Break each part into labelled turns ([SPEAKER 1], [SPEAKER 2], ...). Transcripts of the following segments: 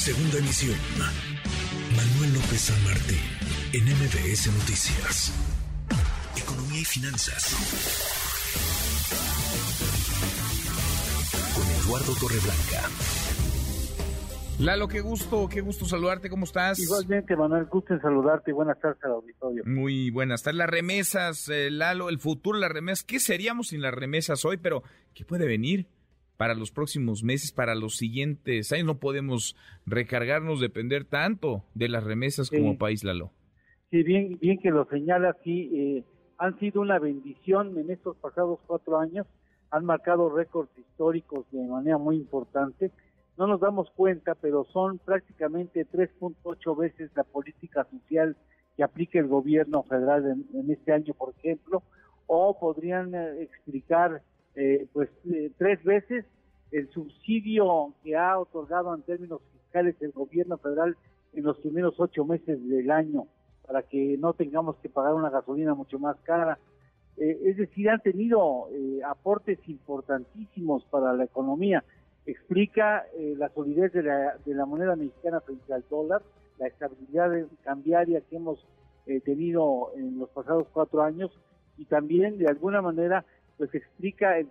[SPEAKER 1] Segunda emisión. Manuel López San Martín, en MBS Noticias. Economía y finanzas. Con Eduardo Torreblanca.
[SPEAKER 2] Lalo, qué gusto, qué gusto saludarte, ¿cómo estás?
[SPEAKER 3] Igualmente, Manuel, gusto en saludarte y buenas tardes al auditorio.
[SPEAKER 2] Muy buenas tardes. Las remesas, eh, Lalo, el futuro de las remesas, ¿qué seríamos sin las remesas hoy? Pero, ¿qué puede venir para los próximos meses, para los siguientes años? No podemos recargarnos, depender tanto de las remesas como país, Lalo.
[SPEAKER 3] Sí, bien, bien que lo señala, sí, eh, han sido una bendición en estos pasados cuatro años, han marcado récords históricos de manera muy importante no nos damos cuenta, pero son prácticamente 3.8 veces la política social que aplica el gobierno federal en, este año, por ejemplo, o podrían eh, explicar eh, pues eh, tres veces el subsidio que ha otorgado en términos fiscales el gobierno federal en los primeros ocho meses del año para que no tengamos que pagar una gasolina mucho más cara. es decir, han tenido aportes importantísimos para la economía explica eh, la solidez de la, de la moneda mexicana frente al dólar, la estabilidad cambiaria que hemos eh, tenido en los pasados cuatro años y también de alguna manera pues explica el,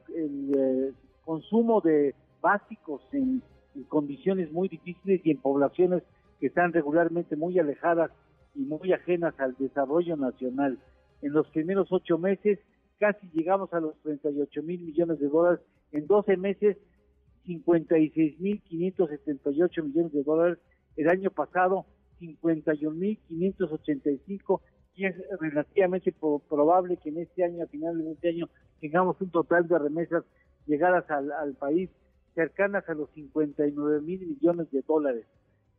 [SPEAKER 3] eh, consumo de básicos en, condiciones muy difíciles y en poblaciones que están regularmente muy alejadas y muy ajenas al desarrollo nacional. En los primeros ocho meses casi llegamos a los 38 mil millones de dólares. En 12 meses 56.578 millones de dólares, el año pasado 51.585 y es relativamente probable que en este año, a finales de este año, tengamos un total de remesas llegadas al, país cercanas a los 59 mil millones de dólares.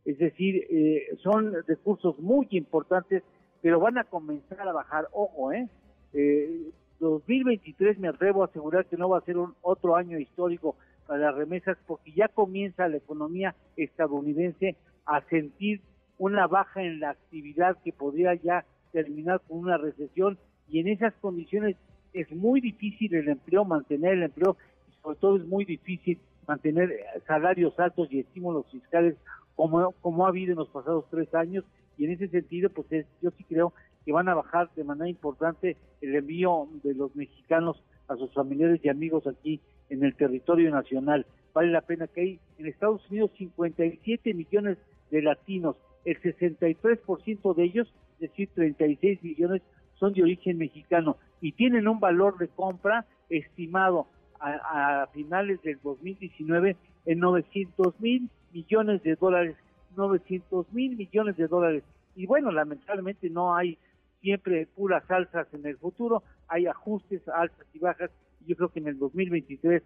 [SPEAKER 3] Es decir, eh, son recursos muy importantes, pero van a comenzar a bajar. Ojo, ¿eh? eh 2023 me atrevo a asegurar que no va a ser un otro año histórico a las remesas porque ya comienza la economía estadounidense a sentir una baja en la actividad que podría ya terminar con una recesión y en esas condiciones es muy difícil el empleo, mantener el empleo y sobre todo es muy difícil mantener salarios altos y estímulos fiscales como, como ha habido en los pasados tres años y en ese sentido pues yo sí creo que van a bajar de manera importante el envío de los mexicanos a sus familiares y amigos aquí en el territorio nacional. Vale la pena que hay en Estados Unidos 57 millones de latinos, el 63% de ellos, es decir, 36 millones, son de origen mexicano y tienen un valor de compra estimado a, finales del 2019 en 900 mil millones de dólares, 900 mil millones de dólares. Y bueno, lamentablemente no hay siempre puras alzas en el futuro, hay ajustes, alzas y bajas, yo creo que en el 2023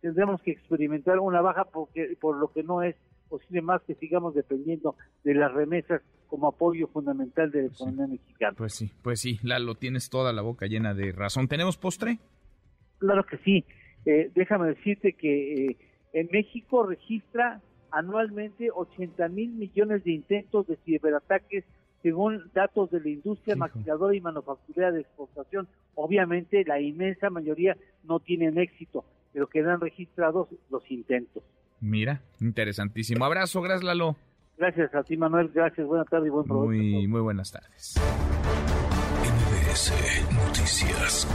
[SPEAKER 3] tendremos que experimentar una baja porque por lo que no es posible más que sigamos dependiendo de las remesas como apoyo fundamental de la pues economía mexicana.
[SPEAKER 2] Pues sí, pues sí, Lalo, tienes toda la boca llena de razón. ¿Tenemos postre?
[SPEAKER 3] Claro que sí. Eh, déjame decirte que eh, en México registra anualmente 80 mil millones de intentos de ciberataques según datos de la industria maquiladora y manufacturera de exportación. Obviamente la inmensa mayoría no tienen éxito, pero quedan registrados los intentos.
[SPEAKER 2] Mira, interesantísimo. Abrazo, gracias Lalo.
[SPEAKER 3] Gracias a ti Manuel, gracias, buenas tardes y buen provecho.
[SPEAKER 2] Muy, muy buenas tardes.
[SPEAKER 1] Noticias.